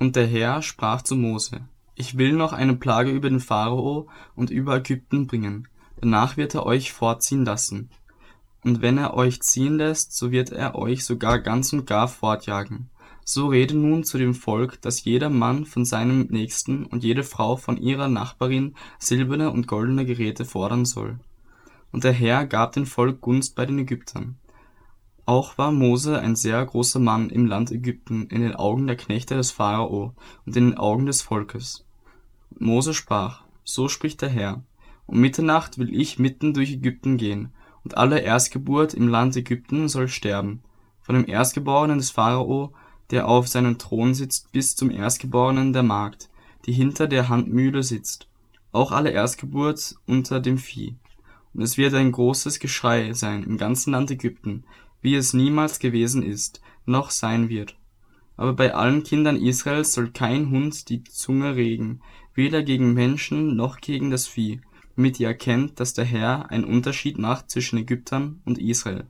Und der Herr sprach zu Mose, ich will noch eine Plage über den Pharao und über Ägypten bringen, danach wird er euch fortziehen lassen. Und wenn er euch ziehen lässt, so wird er euch sogar ganz und gar fortjagen. So rede nun zu dem Volk, dass jeder Mann von seinem Nächsten und jede Frau von ihrer Nachbarin silberne und goldene Geräte fordern soll. Und der Herr gab dem Volk Gunst bei den Ägyptern. Auch war Mose ein sehr großer Mann im Land Ägypten in den Augen der Knechte des Pharao und in den Augen des Volkes. Und Mose sprach, so spricht der Herr, um Mitternacht will ich mitten durch Ägypten gehen, und alle Erstgeburt im Land Ägypten soll sterben, von dem Erstgeborenen des Pharao, der auf seinem Thron sitzt, bis zum Erstgeborenen der Magd, die hinter der Handmühle sitzt, auch alle Erstgeburt unter dem Vieh. Und es wird ein großes Geschrei sein im ganzen Land Ägypten, wie es niemals gewesen ist, noch sein wird. Aber bei allen Kindern Israels soll kein Hund die Zunge regen, weder gegen Menschen noch gegen das Vieh, damit ihr erkennt, dass der Herr einen Unterschied macht zwischen Ägyptern und Israel.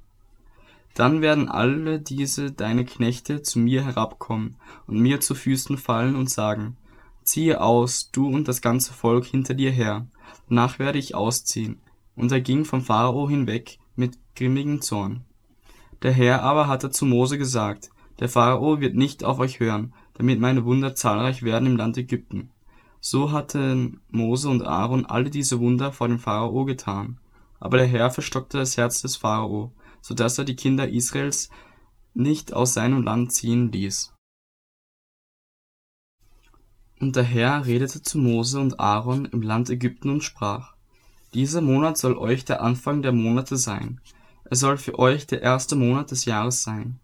Dann werden alle diese deine Knechte zu mir herabkommen und mir zu Füßen fallen und sagen, ziehe aus, du und das ganze Volk hinter dir her, danach werde ich ausziehen. Und er ging vom Pharao hinweg mit grimmigem Zorn. Der Herr aber hatte zu Mose gesagt, der Pharao wird nicht auf euch hören, damit meine Wunder zahlreich werden im Land Ägypten. So hatten Mose und Aaron alle diese Wunder vor dem Pharao getan. Aber der Herr verstockte das Herz des Pharao, so dass er die Kinder Israels nicht aus seinem Land ziehen ließ. Und der Herr redete zu Mose und Aaron im Land Ägypten und sprach, Dieser Monat soll euch der Anfang der Monate sein, es soll für euch der erste Monat des Jahres sein.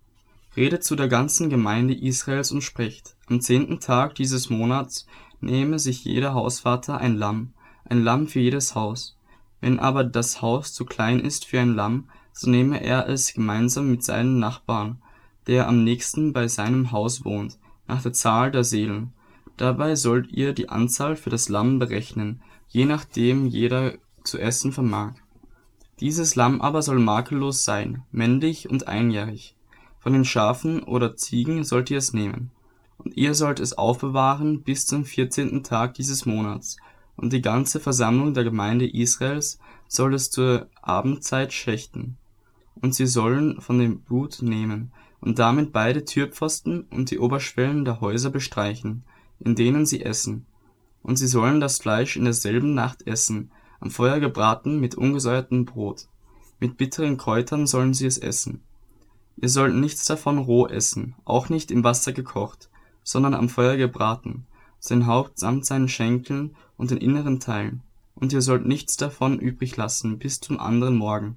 Redet zu der ganzen Gemeinde Israels und sprecht, am zehnten Tag dieses Monats nehme sich jeder Hausvater ein Lamm, ein Lamm für jedes Haus. Wenn aber das Haus zu klein ist für ein Lamm, so nehme er es gemeinsam mit seinem Nachbarn, der am nächsten bei seinem Haus wohnt, nach der Zahl der Seelen. Dabei sollt ihr die Anzahl für das Lamm berechnen, je nachdem jeder zu essen vermag. Dieses Lamm aber soll makellos sein, männlich und einjährig. Von den Schafen oder Ziegen sollt ihr es nehmen. Und ihr sollt es aufbewahren bis zum vierzehnten Tag dieses Monats, und die ganze Versammlung der Gemeinde Israels soll es zur Abendzeit schächten. Und sie sollen von dem Blut nehmen, und damit beide Türpfosten und die Oberschwellen der Häuser bestreichen, in denen sie essen. Und sie sollen das Fleisch in derselben Nacht essen, am Feuer gebraten mit ungesäuertem Brot. Mit bitteren Kräutern sollen sie es essen. Ihr sollt nichts davon roh essen, auch nicht im Wasser gekocht, sondern am Feuer gebraten, sein Haupt samt seinen Schenkeln und den inneren Teilen. Und ihr sollt nichts davon übrig lassen bis zum anderen Morgen.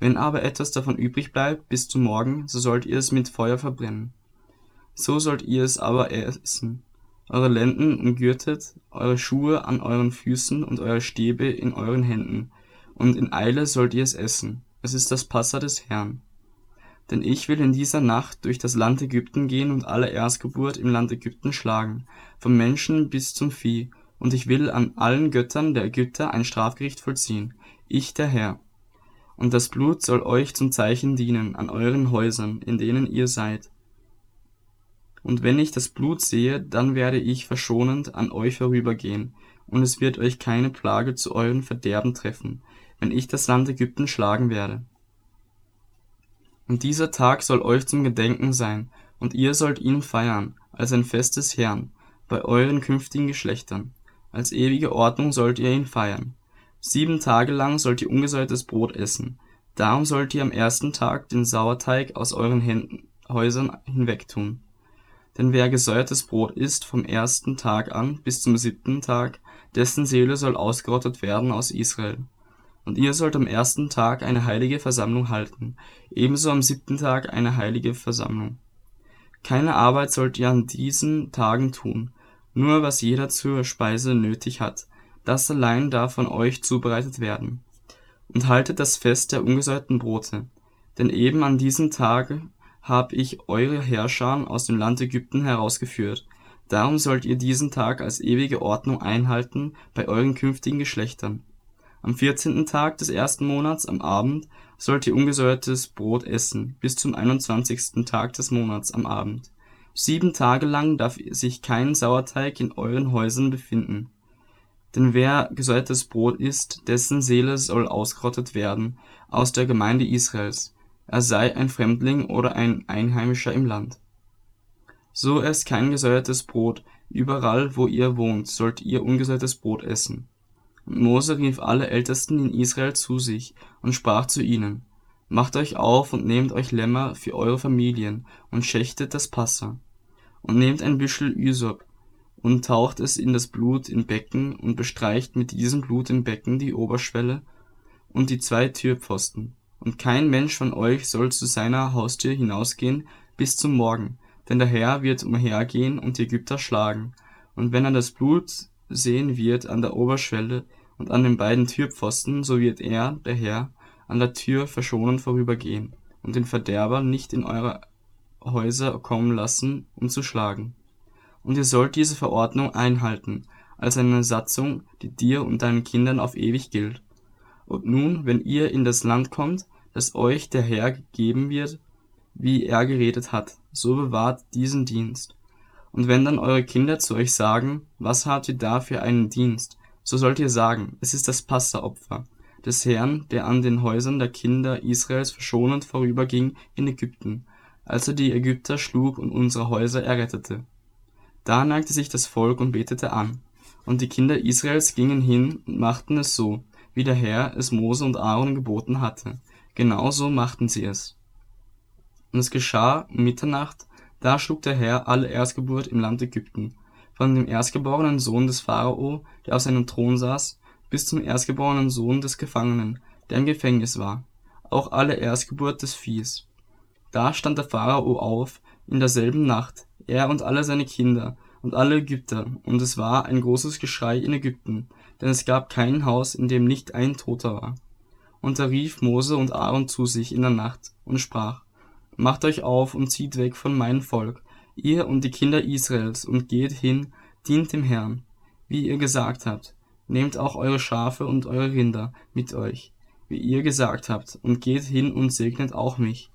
Wenn aber etwas davon übrig bleibt bis zum Morgen, so sollt ihr es mit Feuer verbrennen. So sollt ihr es aber essen, eure Lenden umgürtet, eure Schuhe an euren Füßen und eure Stäbe in euren Händen, und in Eile sollt ihr es essen. Es ist das Passa des Herrn. Denn ich will in dieser Nacht durch das Land Ägypten gehen und alle Erstgeburt im Land Ägypten schlagen, vom Menschen bis zum Vieh, und ich will an allen Göttern der Ägypter ein Strafgericht vollziehen, ich der Herr. Und das Blut soll euch zum Zeichen dienen an euren Häusern, in denen ihr seid, und wenn ich das Blut sehe, dann werde ich verschonend an euch vorübergehen, und es wird euch keine Plage zu eurem Verderben treffen, wenn ich das Land Ägypten schlagen werde. Und dieser Tag soll euch zum Gedenken sein, und ihr sollt ihn feiern, als ein Fest des Herrn, bei euren künftigen Geschlechtern. Als ewige Ordnung sollt ihr ihn feiern. Sieben Tage lang sollt ihr ungesäuertes Brot essen. Darum sollt ihr am ersten Tag den Sauerteig aus euren Händen, Häusern hinwegtun. Denn wer gesäuertes Brot isst vom ersten Tag an bis zum siebten Tag, dessen Seele soll ausgerottet werden aus Israel. Und ihr sollt am ersten Tag eine heilige Versammlung halten, ebenso am siebten Tag eine heilige Versammlung. Keine Arbeit sollt ihr an diesen Tagen tun, nur was jeder zur Speise nötig hat, das allein darf von euch zubereitet werden. Und haltet das Fest der ungesäuerten Brote, denn eben an diesem Tage hab ich eure Herrscher aus dem Land Ägypten herausgeführt. Darum sollt ihr diesen Tag als ewige Ordnung einhalten bei euren künftigen Geschlechtern. Am vierzehnten Tag des ersten Monats am Abend sollt ihr ungesäuertes Brot essen, bis zum einundzwanzigsten Tag des Monats am Abend. Sieben Tage lang darf sich kein Sauerteig in euren Häusern befinden. Denn wer gesäuertes Brot isst, dessen Seele soll ausgerottet werden aus der Gemeinde Israels, er sei ein Fremdling oder ein Einheimischer im Land. So esst kein gesäuertes Brot, überall wo ihr wohnt, sollt ihr ungesäuertes Brot essen. Und Mose rief alle Ältesten in Israel zu sich und sprach zu ihnen, Macht euch auf und nehmt euch Lämmer für eure Familien und schächtet das Passa. Und nehmt ein Büschel Ysop und taucht es in das Blut in Becken und bestreicht mit diesem Blut im Becken die Oberschwelle und die zwei Türpfosten. Und kein Mensch von euch soll zu seiner Haustür hinausgehen bis zum Morgen, denn der Herr wird umhergehen und die Ägypter schlagen. Und wenn er das Blut sehen wird an der Oberschwelle und an den beiden Türpfosten, so wird er, der Herr, an der Tür verschonend vorübergehen und den Verderber nicht in eure Häuser kommen lassen, um zu schlagen und ihr sollt diese Verordnung einhalten, als eine Satzung, die dir und deinen Kindern auf ewig gilt. Und nun, wenn ihr in das Land kommt, das euch der Herr gegeben wird, wie er geredet hat, so bewahrt diesen Dienst. Und wenn dann eure Kinder zu euch sagen, was habt ihr da für einen Dienst, so sollt ihr sagen, es ist das Passaopfer des Herrn, der an den Häusern der Kinder Israels verschonend vorüberging in Ägypten, als er die Ägypter schlug und unsere Häuser errettete. Da neigte sich das Volk und betete an. Und die Kinder Israels gingen hin und machten es so, wie der Herr es Mose und Aaron geboten hatte. Genauso machten sie es. Und es geschah um Mitternacht, da schlug der Herr alle Erstgeburt im Land Ägypten, von dem erstgeborenen Sohn des Pharao, der auf seinem Thron saß, bis zum erstgeborenen Sohn des Gefangenen, der im Gefängnis war, auch alle Erstgeburt des Viehs. Da stand der Pharao auf in derselben Nacht, er und alle seine Kinder und alle Ägypter, und es war ein großes Geschrei in Ägypten, denn es gab kein Haus, in dem nicht ein Toter war. Und da rief Mose und Aaron zu sich in der Nacht und sprach, Macht euch auf und zieht weg von meinem Volk, ihr und die Kinder Israels, und geht hin, dient dem Herrn, wie ihr gesagt habt. Nehmt auch eure Schafe und eure Rinder mit euch, wie ihr gesagt habt, und geht hin und segnet auch mich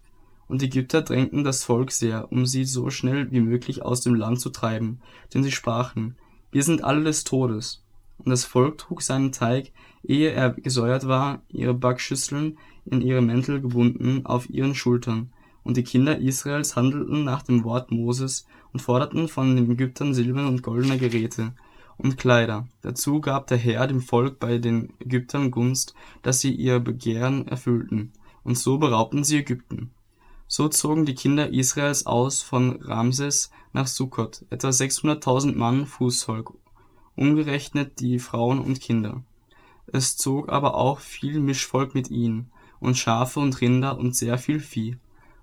und die Ägypter drängten das Volk sehr, um sie so schnell wie möglich aus dem Land zu treiben, denn sie sprachen, wir sind alle des Todes. Und das Volk trug seinen Teig, ehe er gesäuert war, ihre Backschüsseln in ihre Mäntel gebunden auf ihren Schultern. Und die Kinder Israels handelten nach dem Wort Moses und forderten von den Ägyptern silberne und goldene Geräte und Kleider. Dazu gab der Herr dem Volk bei den Ägyptern Gunst, dass sie ihr Begehren erfüllten. Und so beraubten sie Ägypten. So zogen die Kinder Israels aus von Ramses nach Sukkot, etwa 600.000 Mann Fußvolk, umgerechnet die Frauen und Kinder. Es zog aber auch viel Mischvolk mit ihnen, und Schafe und Rinder und sehr viel Vieh.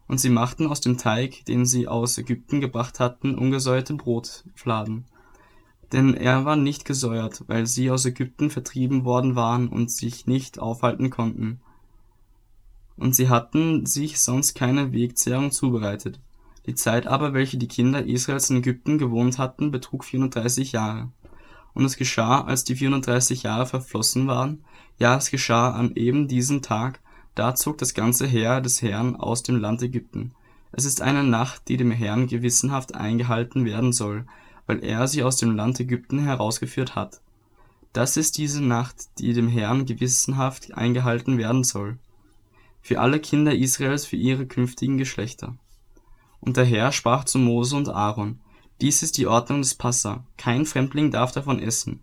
Und sie machten aus dem Teig, den sie aus Ägypten gebracht hatten, ungesäuerte Brotfladen. Denn er war nicht gesäuert, weil sie aus Ägypten vertrieben worden waren und sich nicht aufhalten konnten und sie hatten sich sonst keine Wegzehrung zubereitet. Die Zeit aber, welche die Kinder Israels in Ägypten gewohnt hatten, betrug 430 Jahre. Und es geschah, als die 430 Jahre verflossen waren, ja, es geschah an eben diesem Tag, da zog das ganze Heer des Herrn aus dem Land Ägypten. Es ist eine Nacht, die dem Herrn gewissenhaft eingehalten werden soll, weil er sie aus dem Land Ägypten herausgeführt hat. Das ist diese Nacht, die dem Herrn gewissenhaft eingehalten werden soll für alle Kinder Israels für ihre künftigen Geschlechter. Und der Herr sprach zu Mose und Aaron, dies ist die Ordnung des Passa, kein Fremdling darf davon essen.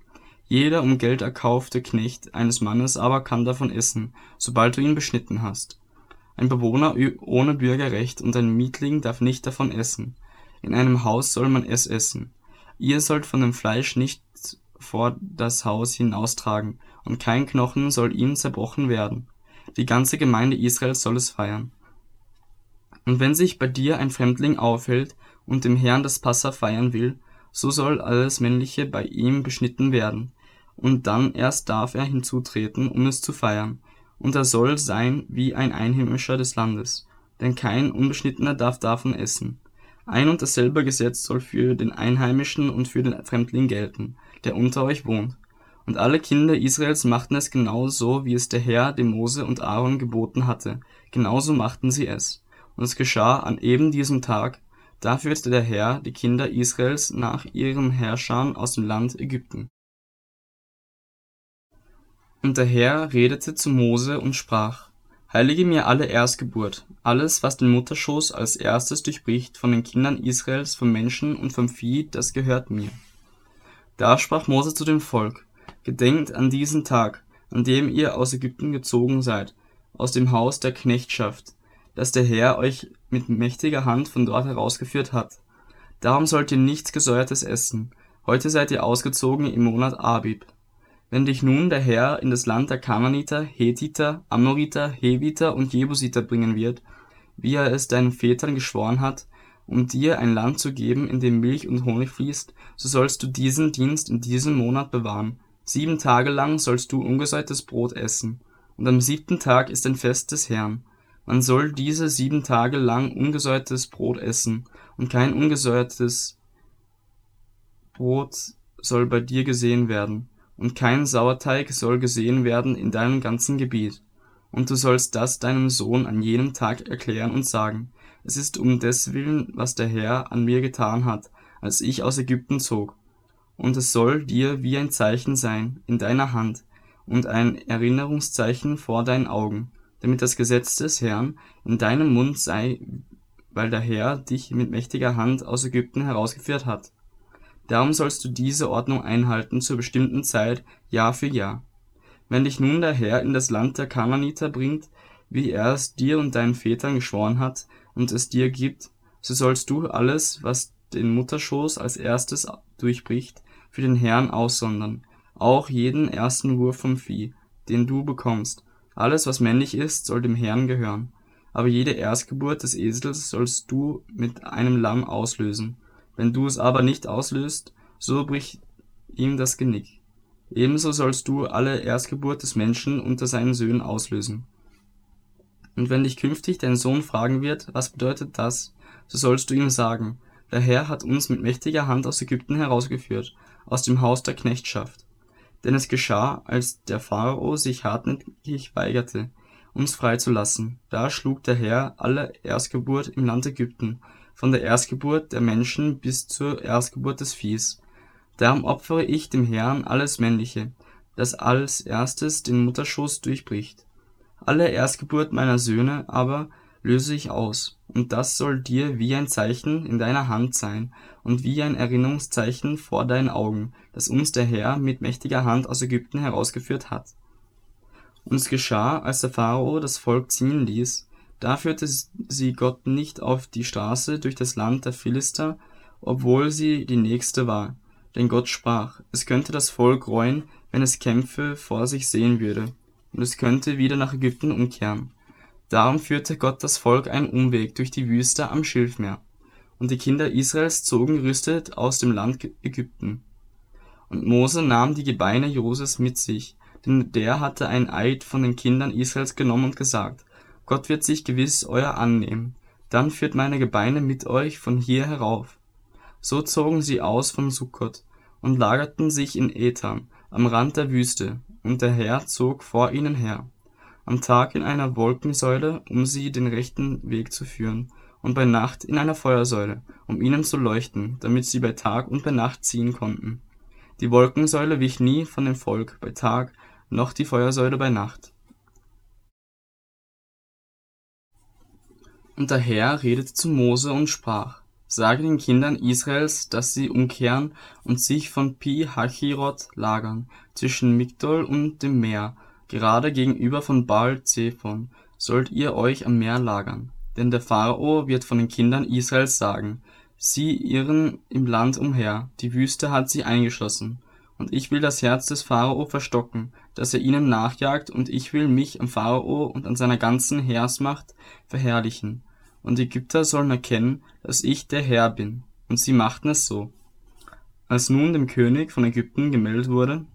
Jeder um Geld erkaufte Knecht eines Mannes aber kann davon essen, sobald du ihn beschnitten hast. Ein Bewohner ohne Bürgerrecht und ein Mietling darf nicht davon essen. In einem Haus soll man es essen. Ihr sollt von dem Fleisch nicht vor das Haus hinaustragen, und kein Knochen soll ihm zerbrochen werden. Die ganze Gemeinde Israels soll es feiern. Und wenn sich bei dir ein Fremdling aufhält und dem Herrn das Passa feiern will, so soll alles Männliche bei ihm beschnitten werden, und dann erst darf er hinzutreten, um es zu feiern, und er soll sein wie ein Einheimischer des Landes, denn kein Unbeschnittener darf davon essen. Ein und dasselbe Gesetz soll für den Einheimischen und für den Fremdling gelten, der unter euch wohnt. Und alle Kinder Israels machten es genau so, wie es der Herr dem Mose und Aaron geboten hatte, genauso machten sie es. Und es geschah an eben diesem Tag, Da führte der Herr die Kinder Israels nach ihren Herrschern aus dem Land Ägypten. Und der Herr redete zu Mose und sprach, Heilige mir alle Erstgeburt, alles, was den Mutterschoß als erstes durchbricht von den Kindern Israels, vom Menschen und vom Vieh, das gehört mir. Da sprach Mose zu dem Volk, Gedenkt an diesen Tag, an dem ihr aus Ägypten gezogen seid, aus dem Haus der Knechtschaft, das der Herr euch mit mächtiger Hand von dort herausgeführt hat. Darum sollt ihr nichts Gesäuertes essen. Heute seid ihr ausgezogen im Monat Abib. Wenn dich nun der Herr in das Land der Kananiter, Hethiter, Amoriter, Heviter und Jebusiter bringen wird, wie er es deinen Vätern geschworen hat, um dir ein Land zu geben, in dem Milch und Honig fließt, so sollst du diesen Dienst in diesem Monat bewahren. Sieben Tage lang sollst du ungesäuertes Brot essen. Und am siebten Tag ist ein Fest des Herrn. Man soll diese sieben Tage lang ungesäuertes Brot essen, und kein ungesäuertes Brot soll bei dir gesehen werden, und kein Sauerteig soll gesehen werden in deinem ganzen Gebiet. Und du sollst das deinem Sohn an jenem Tag erklären und sagen, es ist um deswillen, was der Herr an mir getan hat, als ich aus Ägypten zog. Und es soll dir wie ein Zeichen sein in deiner Hand und ein Erinnerungszeichen vor deinen Augen, damit das Gesetz des Herrn in deinem Mund sei, weil der Herr dich mit mächtiger Hand aus Ägypten herausgeführt hat. Darum sollst du diese Ordnung einhalten zur bestimmten Zeit, Jahr für Jahr. Wenn dich nun der Herr in das Land der Kananiter bringt, wie er es dir und deinen Vätern geschworen hat, und es dir gibt, so sollst du alles, was den Mutterschoß als erstes durchbricht, für den Herrn aussondern, auch jeden ersten Wurf vom Vieh, den du bekommst, alles, was männlich ist, soll dem Herrn gehören. Aber jede Erstgeburt des Esels sollst du mit einem Lamm auslösen. Wenn du es aber nicht auslöst, so bricht ihm das Genick. Ebenso sollst du alle Erstgeburt des Menschen unter seinen Söhnen auslösen. Und wenn dich künftig dein Sohn fragen wird, was bedeutet das, so sollst du ihm sagen, der Herr hat uns mit mächtiger Hand aus Ägypten herausgeführt, aus dem Haus der Knechtschaft. Denn es geschah, als der Pharao sich hartnäckig weigerte, uns freizulassen, da schlug der Herr alle Erstgeburt im Land Ägypten, von der Erstgeburt der Menschen bis zur Erstgeburt des Viehs. Darum opfere ich dem Herrn alles Männliche, das als erstes den Mutterschoß durchbricht. Alle Erstgeburt meiner Söhne aber löse ich aus, und das soll dir wie ein Zeichen in deiner Hand sein und wie ein Erinnerungszeichen vor deinen Augen, dass uns der Herr mit mächtiger Hand aus Ägypten herausgeführt hat. Und es geschah, als der Pharao das Volk ziehen ließ, da führte sie Gott nicht auf die Straße durch das Land der Philister, obwohl sie die nächste war. Denn Gott sprach, es könnte das Volk reuen, wenn es Kämpfe vor sich sehen würde, und es könnte wieder nach Ägypten umkehren. Darum führte Gott das Volk einen Umweg durch die Wüste am Schilfmeer. Und die Kinder Israels zogen gerüstet aus dem Land Ägypten. Und Mose nahm die Gebeine Joses mit sich, denn der hatte ein Eid von den Kindern Israels genommen und gesagt, Gott wird sich gewiss euer annehmen, dann führt meine Gebeine mit euch von hier herauf. So zogen sie aus von Sukkot und lagerten sich in Ethan, am Rand der Wüste, und der Herr zog vor ihnen her am Tag in einer Wolkensäule, um sie den rechten Weg zu führen, und bei Nacht in einer Feuersäule, um ihnen zu leuchten, damit sie bei Tag und bei Nacht ziehen konnten. Die Wolkensäule wich nie von dem Volk bei Tag, noch die Feuersäule bei Nacht. Und der Herr redete zu Mose und sprach, Sage den Kindern Israels, dass sie umkehren und sich von Pi Hachirot lagern, zwischen Migdol und dem Meer, Gerade gegenüber von Baal Zephon sollt ihr euch am Meer lagern. Denn der Pharao wird von den Kindern Israels sagen, sie irren im Land umher, die Wüste hat sie eingeschlossen. Und ich will das Herz des Pharao verstocken, dass er ihnen nachjagt, und ich will mich am Pharao und an seiner ganzen Heersmacht verherrlichen. Und Ägypter sollen erkennen, dass ich der Herr bin. Und sie machten es so. Als nun dem König von Ägypten gemeldet wurde,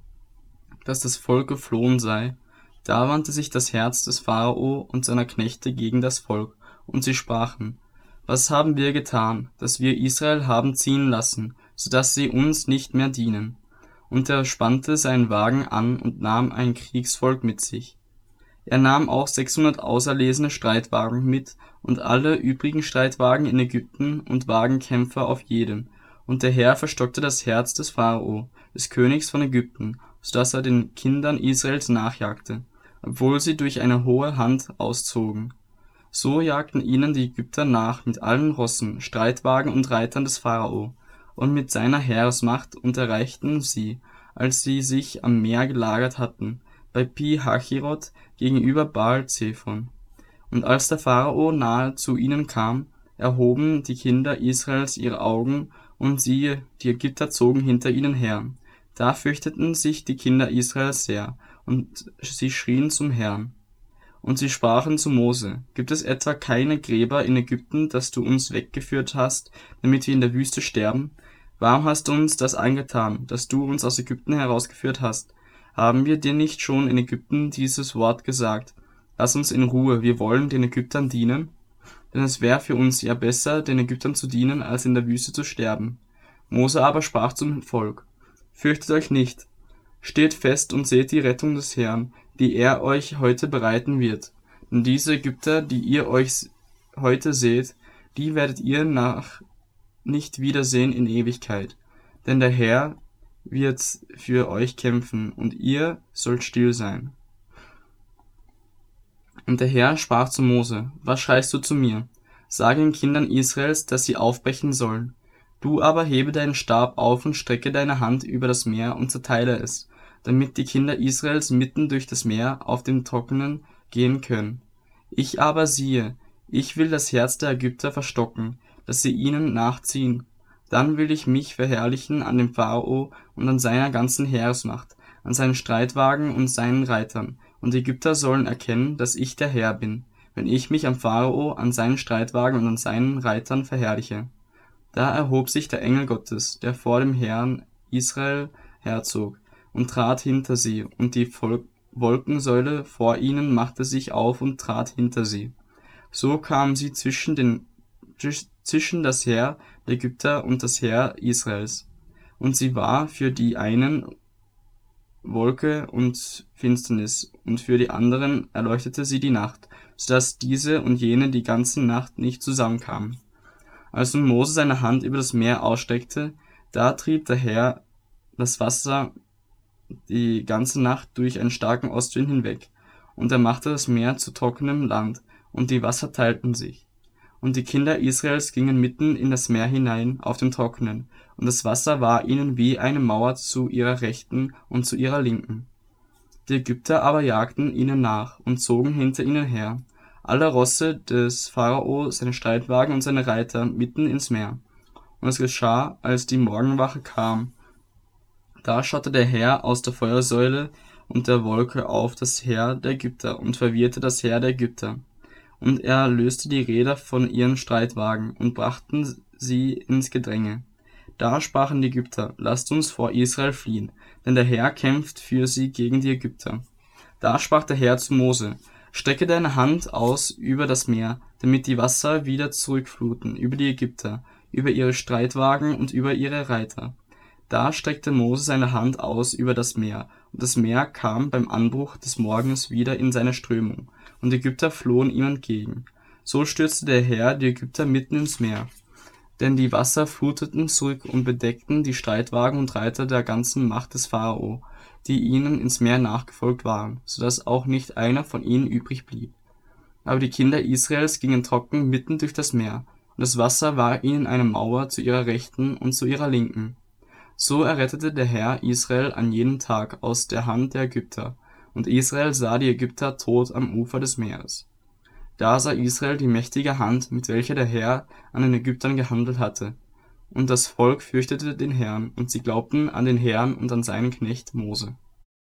dass das Volk geflohen sei, da wandte sich das Herz des Pharao und seiner Knechte gegen das Volk, und sie sprachen, Was haben wir getan, dass wir Israel haben ziehen lassen, so dass sie uns nicht mehr dienen? Und er spannte seinen Wagen an und nahm ein Kriegsvolk mit sich. Er nahm auch 600 auserlesene Streitwagen mit und alle übrigen Streitwagen in Ägypten und Wagenkämpfer auf jedem. Und der Herr verstockte das Herz des Pharao, des Königs von Ägypten, so dass er den Kindern Israels nachjagte, obwohl sie durch eine hohe Hand auszogen. So jagten ihnen die Ägypter nach mit allen Rossen, Streitwagen und Reitern des Pharao und mit seiner Heeresmacht und erreichten sie, als sie sich am Meer gelagert hatten, bei Pi Hahiroth gegenüber Baal Zephon. Und als der Pharao nahe zu ihnen kam, erhoben die Kinder Israels ihre Augen, und siehe, die Ägypter zogen hinter ihnen her. Da fürchteten sich die Kinder Israels sehr, und sie schrien zum Herrn. Und sie sprachen zu Mose, gibt es etwa keine Gräber in Ägypten, dass du uns weggeführt hast, damit wir in der Wüste sterben? Warum hast du uns das angetan, dass du uns aus Ägypten herausgeführt hast? Haben wir dir nicht schon in Ägypten dieses Wort gesagt? Lass uns in Ruhe, wir wollen den Ägyptern dienen? Denn es wäre für uns ja besser, den Ägyptern zu dienen, als in der Wüste zu sterben. Mose aber sprach zum Volk, Fürchtet euch nicht, steht fest und seht die Rettung des Herrn, die er euch heute bereiten wird. Denn diese Ägypter, die ihr euch heute seht, die werdet ihr nach nicht wiedersehen in Ewigkeit. Denn der Herr wird für euch kämpfen, und ihr sollt still sein. Und der Herr sprach zu Mose, Was schreist du zu mir? Sage den Kindern Israels, dass sie aufbrechen sollen. Du aber hebe deinen Stab auf und strecke deine Hand über das Meer und zerteile es, damit die Kinder Israels mitten durch das Meer auf dem Trockenen gehen können. Ich aber siehe, ich will das Herz der Ägypter verstocken, dass sie ihnen nachziehen. Dann will ich mich verherrlichen an dem Pharao und an seiner ganzen Heeresmacht, an seinen Streitwagen und seinen Reitern, und die Ägypter sollen erkennen, dass ich der Herr bin, wenn ich mich am Pharao, an seinen Streitwagen und an seinen Reitern verherrliche. Da erhob sich der Engel Gottes, der vor dem Herrn Israel herzog, und trat hinter sie, und die Wolkensäule vor ihnen machte sich auf und trat hinter sie. So kamen sie zwischen den zwischen das Heer der Ägypter und das Heer Israels. Und sie war für die einen Wolke und Finsternis, und für die anderen erleuchtete sie die Nacht, so dass diese und jene die ganze Nacht nicht zusammenkamen. Als nun Mose seine Hand über das Meer ausstreckte, da trieb der Herr das Wasser die ganze Nacht durch einen starken Ostwind hinweg, und er machte das Meer zu trockenem Land, und die Wasser teilten sich. Und die Kinder Israels gingen mitten in das Meer hinein auf dem Trockenen, und das Wasser war ihnen wie eine Mauer zu ihrer Rechten und zu ihrer Linken. Die Ägypter aber jagten ihnen nach und zogen hinter ihnen her, alle Rosse des Pharao, seine Streitwagen und seine Reiter mitten ins Meer. Und es geschah, als die Morgenwache kam, da schaute der Herr aus der Feuersäule und der Wolke auf das Heer der Ägypter und verwirrte das Heer der Ägypter. Und er löste die Räder von ihren Streitwagen und brachten sie ins Gedränge. Da sprachen die Ägypter, lasst uns vor Israel fliehen, denn der Herr kämpft für sie gegen die Ägypter. Da sprach der Herr zu Mose, strecke deine Hand aus über das Meer, damit die Wasser wieder zurückfluten über die Ägypter, über ihre Streitwagen und über ihre Reiter. Da streckte Mose seine Hand aus über das Meer, und das Meer kam beim Anbruch des Morgens wieder in seine Strömung, und die Ägypter flohen ihm entgegen. So stürzte der Herr die Ägypter mitten ins Meer. Denn die Wasser fluteten zurück und bedeckten die Streitwagen und Reiter der ganzen Macht des Pharao, die ihnen ins Meer nachgefolgt waren, so dass auch nicht einer von ihnen übrig blieb. Aber die Kinder Israels gingen trocken mitten durch das Meer, und das Wasser war ihnen eine Mauer zu ihrer Rechten und zu ihrer Linken. So errettete der Herr Israel an jenem Tag aus der Hand der Ägypter, und Israel sah die Ägypter tot am Ufer des Meeres. Da sah Israel die mächtige Hand, mit welcher der Herr an den Ägyptern gehandelt hatte. Und das Volk fürchtete den Herrn, und sie glaubten an den Herrn und an seinen Knecht Mose